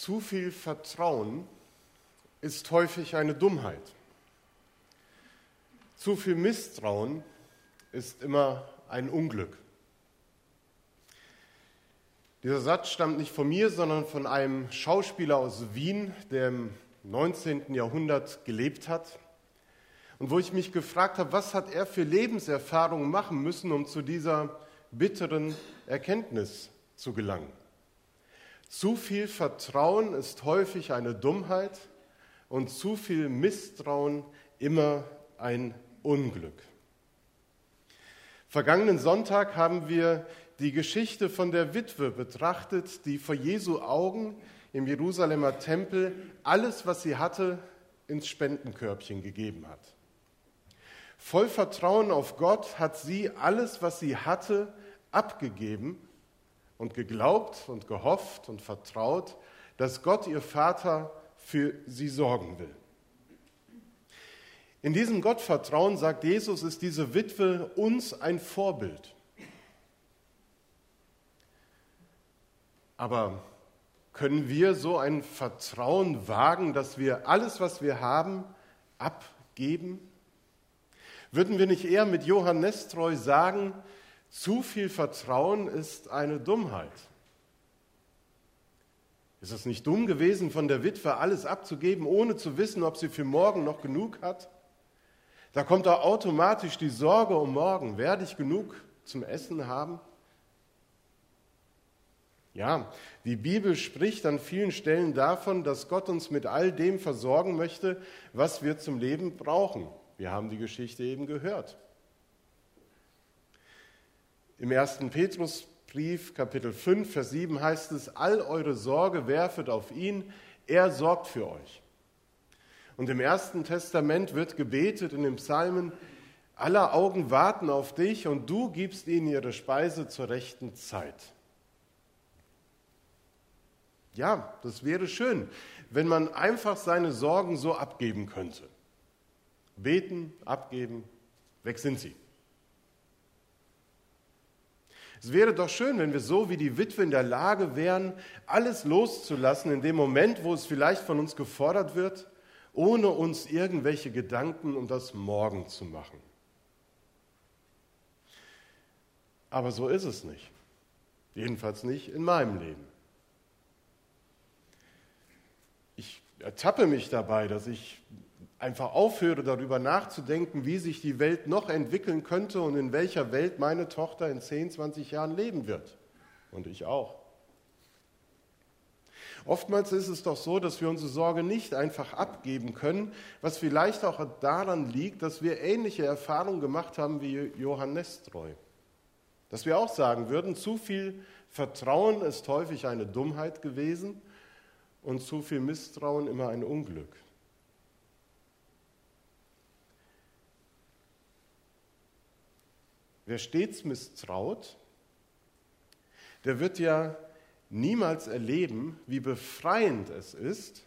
Zu viel Vertrauen ist häufig eine Dummheit. Zu viel Misstrauen ist immer ein Unglück. Dieser Satz stammt nicht von mir, sondern von einem Schauspieler aus Wien, der im 19. Jahrhundert gelebt hat. Und wo ich mich gefragt habe, was hat er für Lebenserfahrungen machen müssen, um zu dieser bitteren Erkenntnis zu gelangen. Zu viel Vertrauen ist häufig eine Dummheit und zu viel Misstrauen immer ein Unglück. Vergangenen Sonntag haben wir die Geschichte von der Witwe betrachtet, die vor Jesu Augen im Jerusalemer Tempel alles, was sie hatte, ins Spendenkörbchen gegeben hat. Voll Vertrauen auf Gott hat sie alles, was sie hatte, abgegeben und geglaubt und gehofft und vertraut, dass Gott, ihr Vater, für sie sorgen will. In diesem Gottvertrauen, sagt Jesus, ist diese Witwe uns ein Vorbild. Aber können wir so ein Vertrauen wagen, dass wir alles, was wir haben, abgeben? Würden wir nicht eher mit Johann Nestreu sagen, zu viel Vertrauen ist eine Dummheit. Ist es nicht dumm gewesen, von der Witwe alles abzugeben, ohne zu wissen, ob sie für morgen noch genug hat? Da kommt da automatisch die Sorge um morgen. Werde ich genug zum Essen haben? Ja, die Bibel spricht an vielen Stellen davon, dass Gott uns mit all dem versorgen möchte, was wir zum Leben brauchen. Wir haben die Geschichte eben gehört. Im ersten Petrusbrief, Kapitel 5, Vers 7 heißt es, all eure Sorge werfet auf ihn, er sorgt für euch. Und im Ersten Testament wird gebetet in den Psalmen, aller Augen warten auf dich und du gibst ihnen ihre Speise zur rechten Zeit. Ja, das wäre schön, wenn man einfach seine Sorgen so abgeben könnte. Beten, abgeben, weg sind sie. Es wäre doch schön, wenn wir so wie die Witwe in der Lage wären, alles loszulassen in dem Moment, wo es vielleicht von uns gefordert wird, ohne uns irgendwelche Gedanken um das Morgen zu machen. Aber so ist es nicht. Jedenfalls nicht in meinem Leben. Ich ertappe mich dabei, dass ich einfach aufhöre, darüber nachzudenken, wie sich die Welt noch entwickeln könnte und in welcher Welt meine Tochter in 10, 20 Jahren leben wird. Und ich auch. Oftmals ist es doch so, dass wir unsere Sorge nicht einfach abgeben können, was vielleicht auch daran liegt, dass wir ähnliche Erfahrungen gemacht haben wie Johann Nestreu. Dass wir auch sagen würden, zu viel Vertrauen ist häufig eine Dummheit gewesen und zu viel Misstrauen immer ein Unglück. Wer stets misstraut, der wird ja niemals erleben, wie befreiend es ist,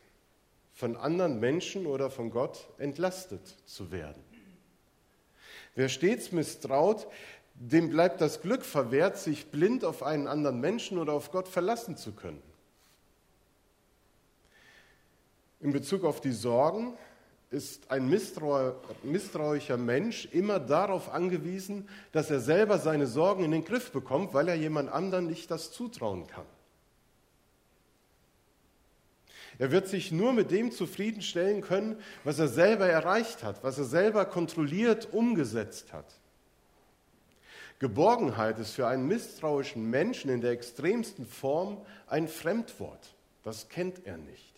von anderen Menschen oder von Gott entlastet zu werden. Wer stets misstraut, dem bleibt das Glück verwehrt, sich blind auf einen anderen Menschen oder auf Gott verlassen zu können. In Bezug auf die Sorgen ist ein misstrauischer Mensch immer darauf angewiesen, dass er selber seine Sorgen in den Griff bekommt, weil er jemand anderen nicht das zutrauen kann. Er wird sich nur mit dem zufriedenstellen können, was er selber erreicht hat, was er selber kontrolliert umgesetzt hat. Geborgenheit ist für einen misstrauischen Menschen in der extremsten Form ein Fremdwort. Das kennt er nicht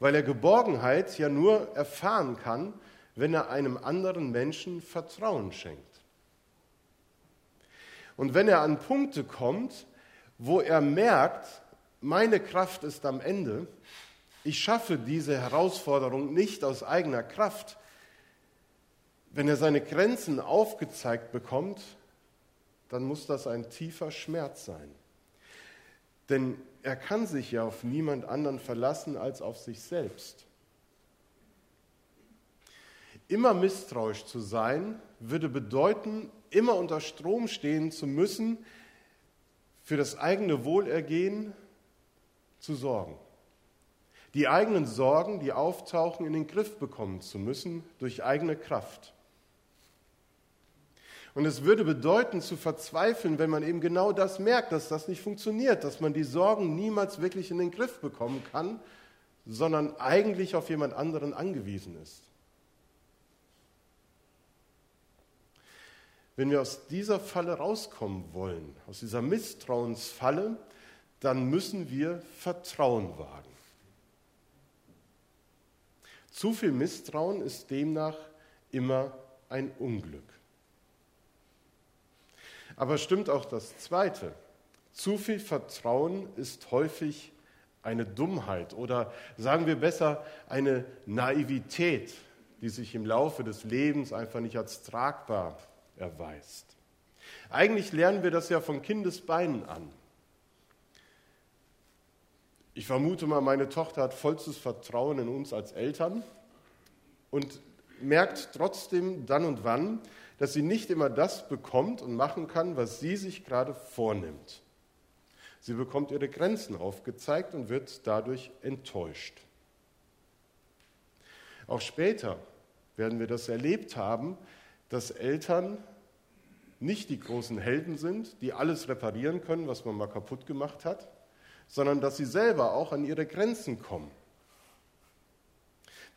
weil er Geborgenheit ja nur erfahren kann, wenn er einem anderen Menschen Vertrauen schenkt. Und wenn er an Punkte kommt, wo er merkt, meine Kraft ist am Ende, ich schaffe diese Herausforderung nicht aus eigener Kraft, wenn er seine Grenzen aufgezeigt bekommt, dann muss das ein tiefer Schmerz sein. Denn er kann sich ja auf niemand anderen verlassen als auf sich selbst. Immer misstrauisch zu sein, würde bedeuten, immer unter Strom stehen zu müssen für das eigene Wohlergehen zu sorgen. Die eigenen Sorgen, die auftauchen, in den Griff bekommen zu müssen durch eigene Kraft. Und es würde bedeuten, zu verzweifeln, wenn man eben genau das merkt, dass das nicht funktioniert, dass man die Sorgen niemals wirklich in den Griff bekommen kann, sondern eigentlich auf jemand anderen angewiesen ist. Wenn wir aus dieser Falle rauskommen wollen, aus dieser Misstrauensfalle, dann müssen wir Vertrauen wagen. Zu viel Misstrauen ist demnach immer ein Unglück. Aber stimmt auch das Zweite. Zu viel Vertrauen ist häufig eine Dummheit oder sagen wir besser eine Naivität, die sich im Laufe des Lebens einfach nicht als tragbar erweist. Eigentlich lernen wir das ja von Kindesbeinen an. Ich vermute mal, meine Tochter hat vollstes Vertrauen in uns als Eltern und merkt trotzdem dann und wann, dass sie nicht immer das bekommt und machen kann, was sie sich gerade vornimmt. Sie bekommt ihre Grenzen aufgezeigt und wird dadurch enttäuscht. Auch später werden wir das erlebt haben, dass Eltern nicht die großen Helden sind, die alles reparieren können, was man mal kaputt gemacht hat, sondern dass sie selber auch an ihre Grenzen kommen.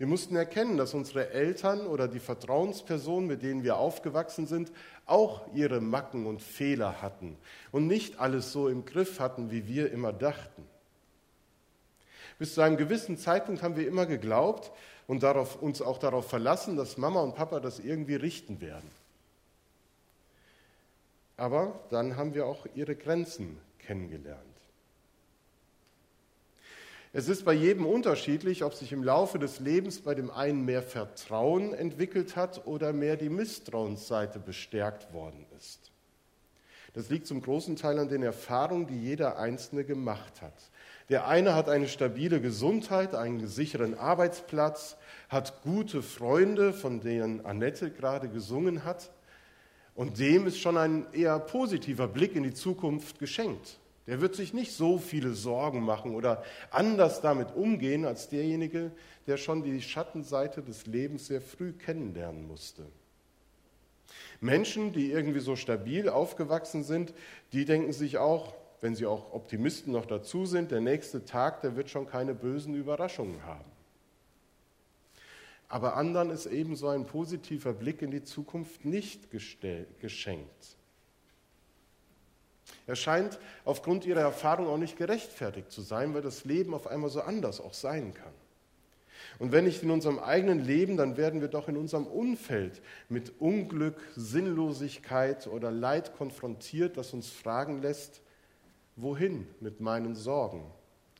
Wir mussten erkennen, dass unsere Eltern oder die Vertrauenspersonen, mit denen wir aufgewachsen sind, auch ihre Macken und Fehler hatten und nicht alles so im Griff hatten, wie wir immer dachten. Bis zu einem gewissen Zeitpunkt haben wir immer geglaubt und darauf, uns auch darauf verlassen, dass Mama und Papa das irgendwie richten werden. Aber dann haben wir auch ihre Grenzen kennengelernt. Es ist bei jedem unterschiedlich, ob sich im Laufe des Lebens bei dem einen mehr Vertrauen entwickelt hat oder mehr die Misstrauensseite bestärkt worden ist. Das liegt zum großen Teil an den Erfahrungen, die jeder Einzelne gemacht hat. Der eine hat eine stabile Gesundheit, einen sicheren Arbeitsplatz, hat gute Freunde, von denen Annette gerade gesungen hat. Und dem ist schon ein eher positiver Blick in die Zukunft geschenkt. Der wird sich nicht so viele Sorgen machen oder anders damit umgehen als derjenige, der schon die Schattenseite des Lebens sehr früh kennenlernen musste. Menschen, die irgendwie so stabil aufgewachsen sind, die denken sich auch, wenn sie auch Optimisten noch dazu sind, der nächste Tag, der wird schon keine bösen Überraschungen haben. Aber anderen ist eben so ein positiver Blick in die Zukunft nicht geschenkt. Er scheint aufgrund ihrer Erfahrung auch nicht gerechtfertigt zu sein, weil das Leben auf einmal so anders auch sein kann. Und wenn nicht in unserem eigenen Leben, dann werden wir doch in unserem Umfeld mit Unglück, Sinnlosigkeit oder Leid konfrontiert, das uns fragen lässt, wohin mit meinen Sorgen?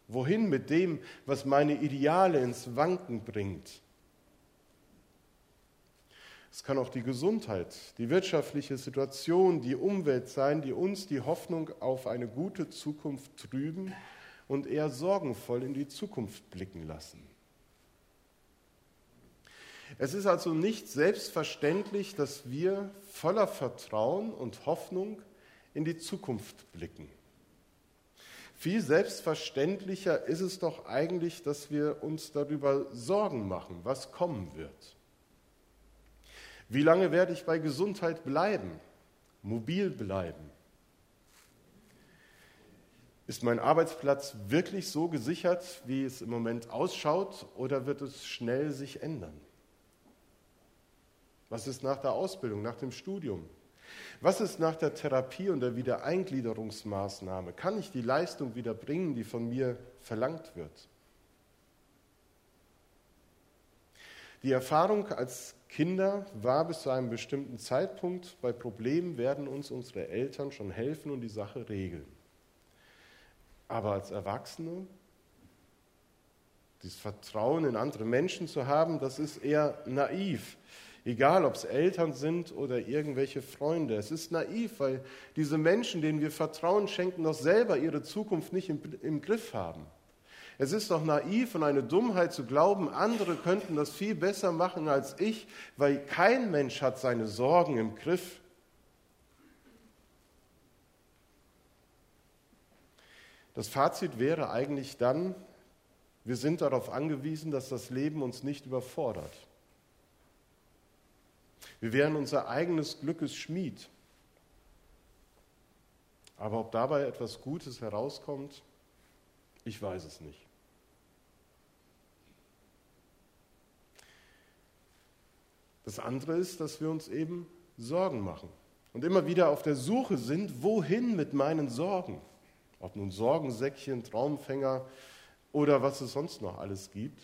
Wohin mit dem, was meine Ideale ins Wanken bringt? Es kann auch die Gesundheit, die wirtschaftliche Situation, die Umwelt sein, die uns die Hoffnung auf eine gute Zukunft trüben und eher sorgenvoll in die Zukunft blicken lassen. Es ist also nicht selbstverständlich, dass wir voller Vertrauen und Hoffnung in die Zukunft blicken. Viel selbstverständlicher ist es doch eigentlich, dass wir uns darüber Sorgen machen, was kommen wird. Wie lange werde ich bei Gesundheit bleiben, mobil bleiben? Ist mein Arbeitsplatz wirklich so gesichert, wie es im Moment ausschaut, oder wird es schnell sich ändern? Was ist nach der Ausbildung, nach dem Studium? Was ist nach der Therapie und der Wiedereingliederungsmaßnahme? Kann ich die Leistung wieder bringen, die von mir verlangt wird? Die Erfahrung als Kinder war bis zu einem bestimmten Zeitpunkt, bei Problemen werden uns unsere Eltern schon helfen und die Sache regeln. Aber als Erwachsene, dieses Vertrauen in andere Menschen zu haben, das ist eher naiv. Egal, ob es Eltern sind oder irgendwelche Freunde. Es ist naiv, weil diese Menschen, denen wir Vertrauen schenken, doch selber ihre Zukunft nicht im, im Griff haben. Es ist doch naiv und eine Dummheit zu glauben, andere könnten das viel besser machen als ich, weil kein Mensch hat seine Sorgen im Griff. Das Fazit wäre eigentlich dann, wir sind darauf angewiesen, dass das Leben uns nicht überfordert. Wir wären unser eigenes Glückes Schmied. Aber ob dabei etwas Gutes herauskommt, ich weiß es nicht. Das andere ist, dass wir uns eben Sorgen machen und immer wieder auf der Suche sind, wohin mit meinen Sorgen. Ob nun Sorgensäckchen, Traumfänger oder was es sonst noch alles gibt.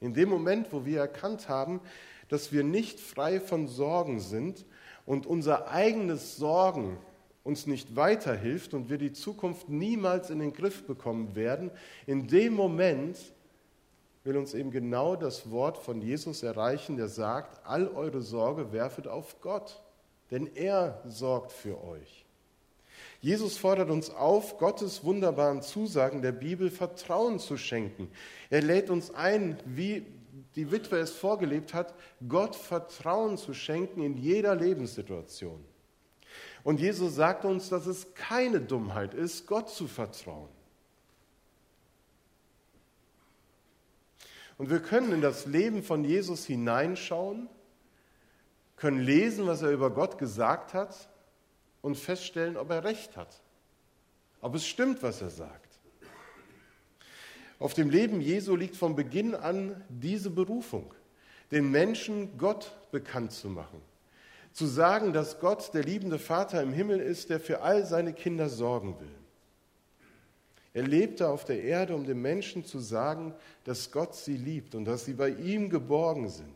In dem Moment, wo wir erkannt haben, dass wir nicht frei von Sorgen sind und unser eigenes Sorgen uns nicht weiterhilft und wir die Zukunft niemals in den Griff bekommen werden, in dem Moment will uns eben genau das Wort von Jesus erreichen, der sagt, all eure Sorge werfet auf Gott, denn er sorgt für euch. Jesus fordert uns auf, Gottes wunderbaren Zusagen der Bibel Vertrauen zu schenken. Er lädt uns ein, wie die Witwe es vorgelebt hat, Gott Vertrauen zu schenken in jeder Lebenssituation. Und Jesus sagt uns, dass es keine Dummheit ist, Gott zu vertrauen. Und wir können in das Leben von Jesus hineinschauen, können lesen, was er über Gott gesagt hat und feststellen, ob er recht hat, ob es stimmt, was er sagt. Auf dem Leben Jesu liegt von Beginn an diese Berufung, den Menschen Gott bekannt zu machen, zu sagen, dass Gott der liebende Vater im Himmel ist, der für all seine Kinder sorgen will. Er lebte auf der Erde, um den Menschen zu sagen, dass Gott sie liebt und dass sie bei ihm geborgen sind.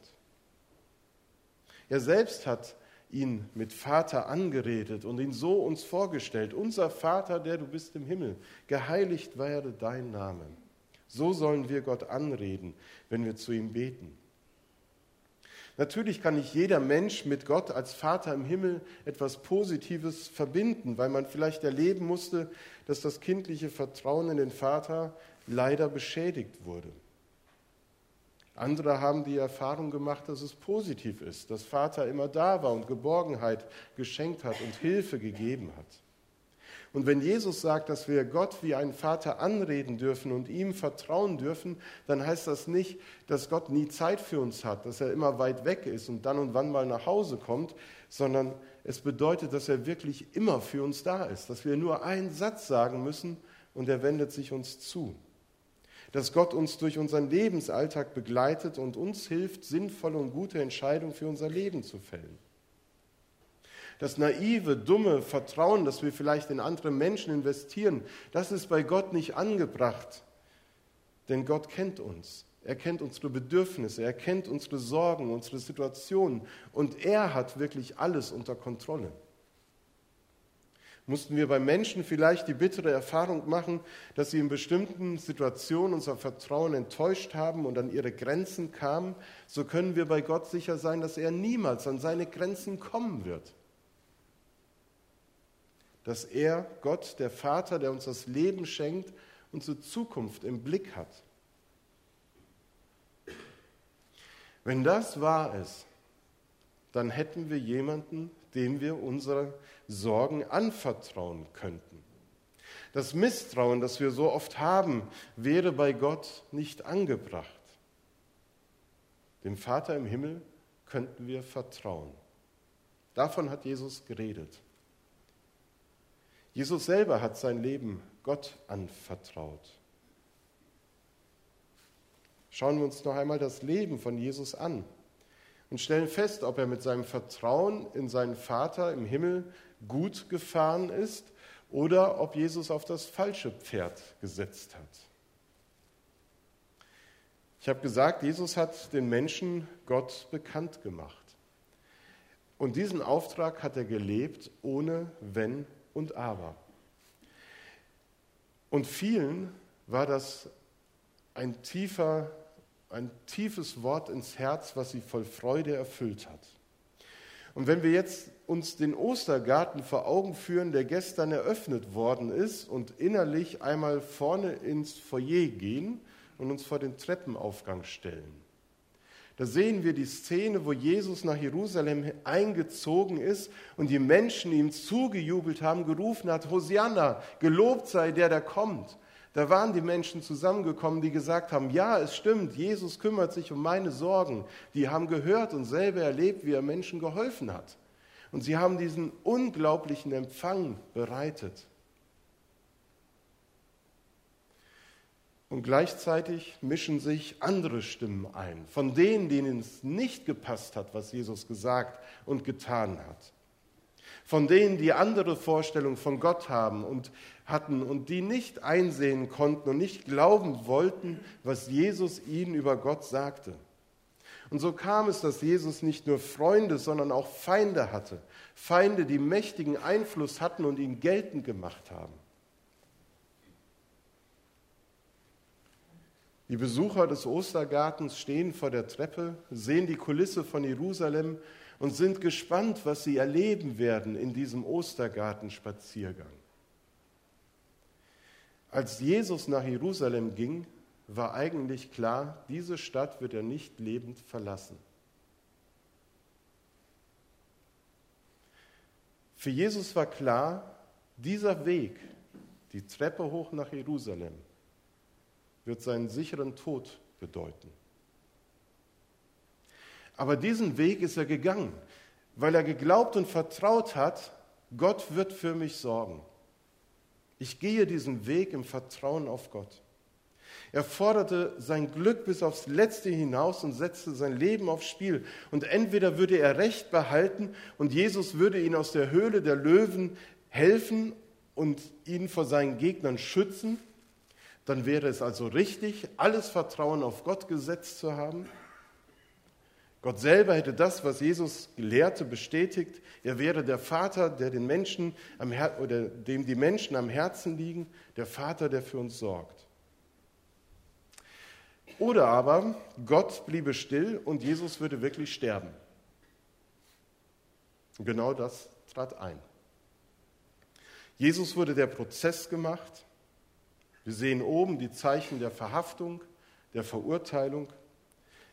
Er selbst hat ihn mit Vater angeredet und ihn so uns vorgestellt. Unser Vater, der du bist im Himmel, geheiligt werde dein Name. So sollen wir Gott anreden, wenn wir zu ihm beten. Natürlich kann nicht jeder Mensch mit Gott als Vater im Himmel etwas Positives verbinden, weil man vielleicht erleben musste, dass das kindliche Vertrauen in den Vater leider beschädigt wurde. Andere haben die Erfahrung gemacht, dass es positiv ist, dass Vater immer da war und Geborgenheit geschenkt hat und Hilfe gegeben hat. Und wenn Jesus sagt, dass wir Gott wie einen Vater anreden dürfen und ihm vertrauen dürfen, dann heißt das nicht, dass Gott nie Zeit für uns hat, dass er immer weit weg ist und dann und wann mal nach Hause kommt, sondern es bedeutet, dass er wirklich immer für uns da ist, dass wir nur einen Satz sagen müssen und er wendet sich uns zu dass Gott uns durch unseren Lebensalltag begleitet und uns hilft, sinnvolle und gute Entscheidungen für unser Leben zu fällen. Das naive, dumme Vertrauen, das wir vielleicht in andere Menschen investieren, das ist bei Gott nicht angebracht. Denn Gott kennt uns. Er kennt unsere Bedürfnisse, er kennt unsere Sorgen, unsere Situationen und er hat wirklich alles unter Kontrolle mussten wir bei Menschen vielleicht die bittere Erfahrung machen, dass sie in bestimmten Situationen unser Vertrauen enttäuscht haben und an ihre Grenzen kamen, so können wir bei Gott sicher sein, dass er niemals an seine Grenzen kommen wird. Dass er, Gott, der Vater, der uns das Leben schenkt, unsere Zukunft im Blick hat. Wenn das wahr ist, dann hätten wir jemanden, dem wir unsere Sorgen anvertrauen könnten. Das Misstrauen, das wir so oft haben, wäre bei Gott nicht angebracht. Dem Vater im Himmel könnten wir vertrauen. Davon hat Jesus geredet. Jesus selber hat sein Leben Gott anvertraut. Schauen wir uns noch einmal das Leben von Jesus an und stellen fest, ob er mit seinem Vertrauen in seinen Vater im Himmel gut gefahren ist oder ob Jesus auf das falsche Pferd gesetzt hat. Ich habe gesagt, Jesus hat den Menschen Gott bekannt gemacht. Und diesen Auftrag hat er gelebt ohne Wenn und Aber. Und vielen war das ein tiefer ein tiefes Wort ins Herz, was sie voll Freude erfüllt hat. Und wenn wir jetzt uns den Ostergarten vor Augen führen, der gestern eröffnet worden ist und innerlich einmal vorne ins Foyer gehen und uns vor den Treppenaufgang stellen, Da sehen wir die Szene, wo Jesus nach Jerusalem eingezogen ist und die Menschen ihm zugejubelt haben, gerufen hat, Hosianna, gelobt sei der, der kommt. Da waren die Menschen zusammengekommen, die gesagt haben, ja, es stimmt, Jesus kümmert sich um meine Sorgen. Die haben gehört und selber erlebt, wie er Menschen geholfen hat. Und sie haben diesen unglaublichen Empfang bereitet. Und gleichzeitig mischen sich andere Stimmen ein, von denen, denen es nicht gepasst hat, was Jesus gesagt und getan hat. Von denen, die andere Vorstellungen von Gott haben und hatten und die nicht einsehen konnten und nicht glauben wollten, was Jesus ihnen über Gott sagte. Und so kam es, dass Jesus nicht nur Freunde, sondern auch Feinde hatte. Feinde, die mächtigen Einfluss hatten und ihn geltend gemacht haben. Die Besucher des Ostergartens stehen vor der Treppe, sehen die Kulisse von Jerusalem und sind gespannt, was sie erleben werden in diesem Ostergartenspaziergang. Als Jesus nach Jerusalem ging, war eigentlich klar, diese Stadt wird er nicht lebend verlassen. Für Jesus war klar, dieser Weg, die Treppe hoch nach Jerusalem, wird seinen sicheren Tod bedeuten. Aber diesen Weg ist er gegangen, weil er geglaubt und vertraut hat, Gott wird für mich sorgen. Ich gehe diesen Weg im Vertrauen auf Gott. Er forderte sein Glück bis aufs Letzte hinaus und setzte sein Leben aufs Spiel. Und entweder würde er Recht behalten und Jesus würde ihn aus der Höhle der Löwen helfen und ihn vor seinen Gegnern schützen, dann wäre es also richtig, alles Vertrauen auf Gott gesetzt zu haben. Gott selber hätte das, was Jesus lehrte, bestätigt. Er wäre der Vater, der den Menschen am Her oder dem die Menschen am Herzen liegen, der Vater, der für uns sorgt. Oder aber Gott bliebe still und Jesus würde wirklich sterben. genau das trat ein. Jesus wurde der Prozess gemacht. Wir sehen oben die Zeichen der Verhaftung, der Verurteilung.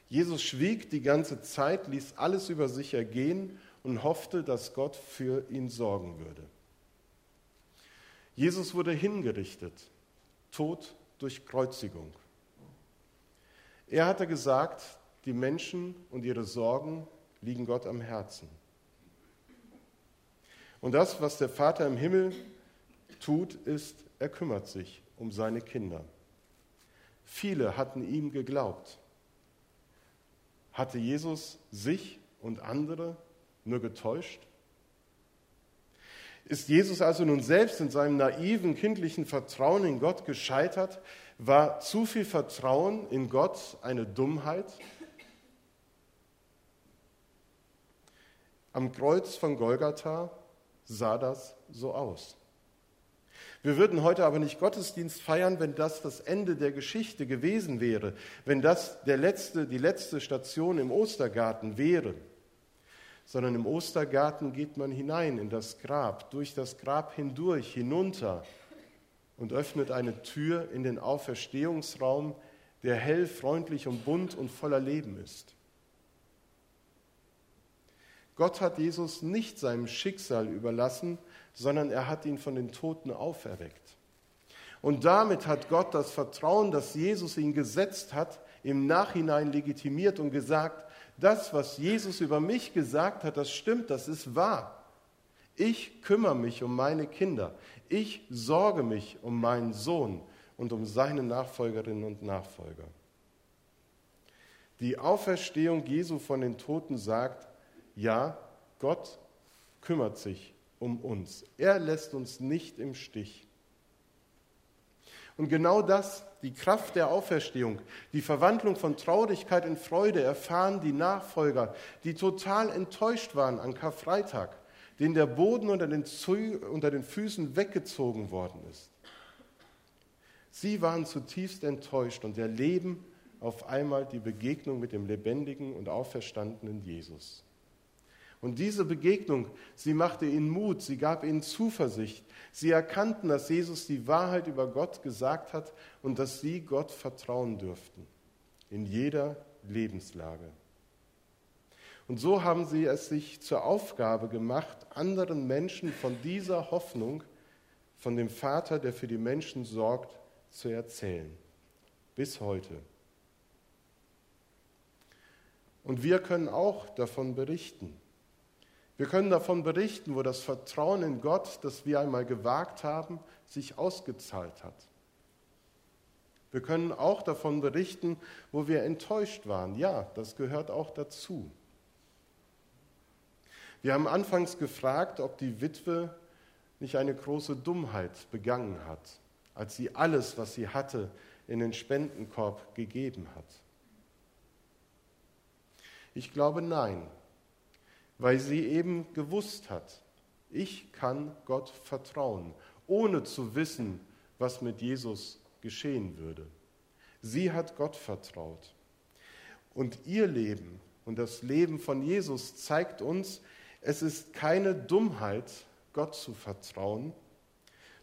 Jesus schwieg die ganze Zeit, ließ alles über sich ergehen und hoffte, dass Gott für ihn sorgen würde. Jesus wurde hingerichtet, Tod durch Kreuzigung. Er hatte gesagt, die Menschen und ihre Sorgen liegen Gott am Herzen. Und das, was der Vater im Himmel tut, ist, er kümmert sich um seine Kinder. Viele hatten ihm geglaubt. Hatte Jesus sich und andere nur getäuscht? Ist Jesus also nun selbst in seinem naiven kindlichen Vertrauen in Gott gescheitert? War zu viel Vertrauen in Gott eine Dummheit? Am Kreuz von Golgatha sah das so aus. Wir würden heute aber nicht Gottesdienst feiern, wenn das das Ende der Geschichte gewesen wäre, wenn das der letzte, die letzte Station im Ostergarten wäre, sondern im Ostergarten geht man hinein in das Grab, durch das Grab hindurch, hinunter und öffnet eine Tür in den Auferstehungsraum, der hell, freundlich und bunt und voller Leben ist. Gott hat Jesus nicht seinem Schicksal überlassen, sondern er hat ihn von den Toten auferweckt. Und damit hat Gott das Vertrauen, das Jesus ihn gesetzt hat, im Nachhinein legitimiert und gesagt, das, was Jesus über mich gesagt hat, das stimmt, das ist wahr. Ich kümmere mich um meine Kinder. Ich sorge mich um meinen Sohn und um seine Nachfolgerinnen und Nachfolger. Die Auferstehung Jesu von den Toten sagt, ja, Gott kümmert sich um uns. Er lässt uns nicht im Stich. Und genau das, die Kraft der Auferstehung, die Verwandlung von Traurigkeit in Freude, erfahren die Nachfolger, die total enttäuscht waren an Karfreitag, denen der Boden unter den, unter den Füßen weggezogen worden ist. Sie waren zutiefst enttäuscht und erleben auf einmal die Begegnung mit dem lebendigen und auferstandenen Jesus. Und diese Begegnung, sie machte ihnen Mut, sie gab ihnen Zuversicht. Sie erkannten, dass Jesus die Wahrheit über Gott gesagt hat und dass sie Gott vertrauen dürften. In jeder Lebenslage. Und so haben sie es sich zur Aufgabe gemacht, anderen Menschen von dieser Hoffnung, von dem Vater, der für die Menschen sorgt, zu erzählen. Bis heute. Und wir können auch davon berichten. Wir können davon berichten, wo das Vertrauen in Gott, das wir einmal gewagt haben, sich ausgezahlt hat. Wir können auch davon berichten, wo wir enttäuscht waren. Ja, das gehört auch dazu. Wir haben anfangs gefragt, ob die Witwe nicht eine große Dummheit begangen hat, als sie alles, was sie hatte, in den Spendenkorb gegeben hat. Ich glaube nein, weil sie eben gewusst hat, ich kann Gott vertrauen, ohne zu wissen, was mit Jesus geschehen würde. Sie hat Gott vertraut. Und ihr Leben und das Leben von Jesus zeigt uns, es ist keine Dummheit, Gott zu vertrauen,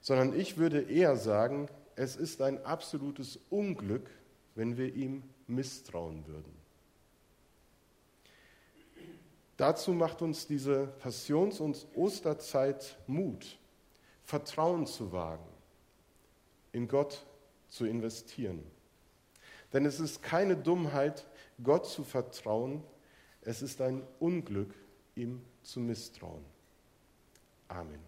sondern ich würde eher sagen, es ist ein absolutes Unglück, wenn wir ihm misstrauen würden. Dazu macht uns diese Passions- und Osterzeit Mut, Vertrauen zu wagen, in Gott zu investieren. Denn es ist keine Dummheit, Gott zu vertrauen, es ist ein Unglück, ihm zu misstrauen. Amen.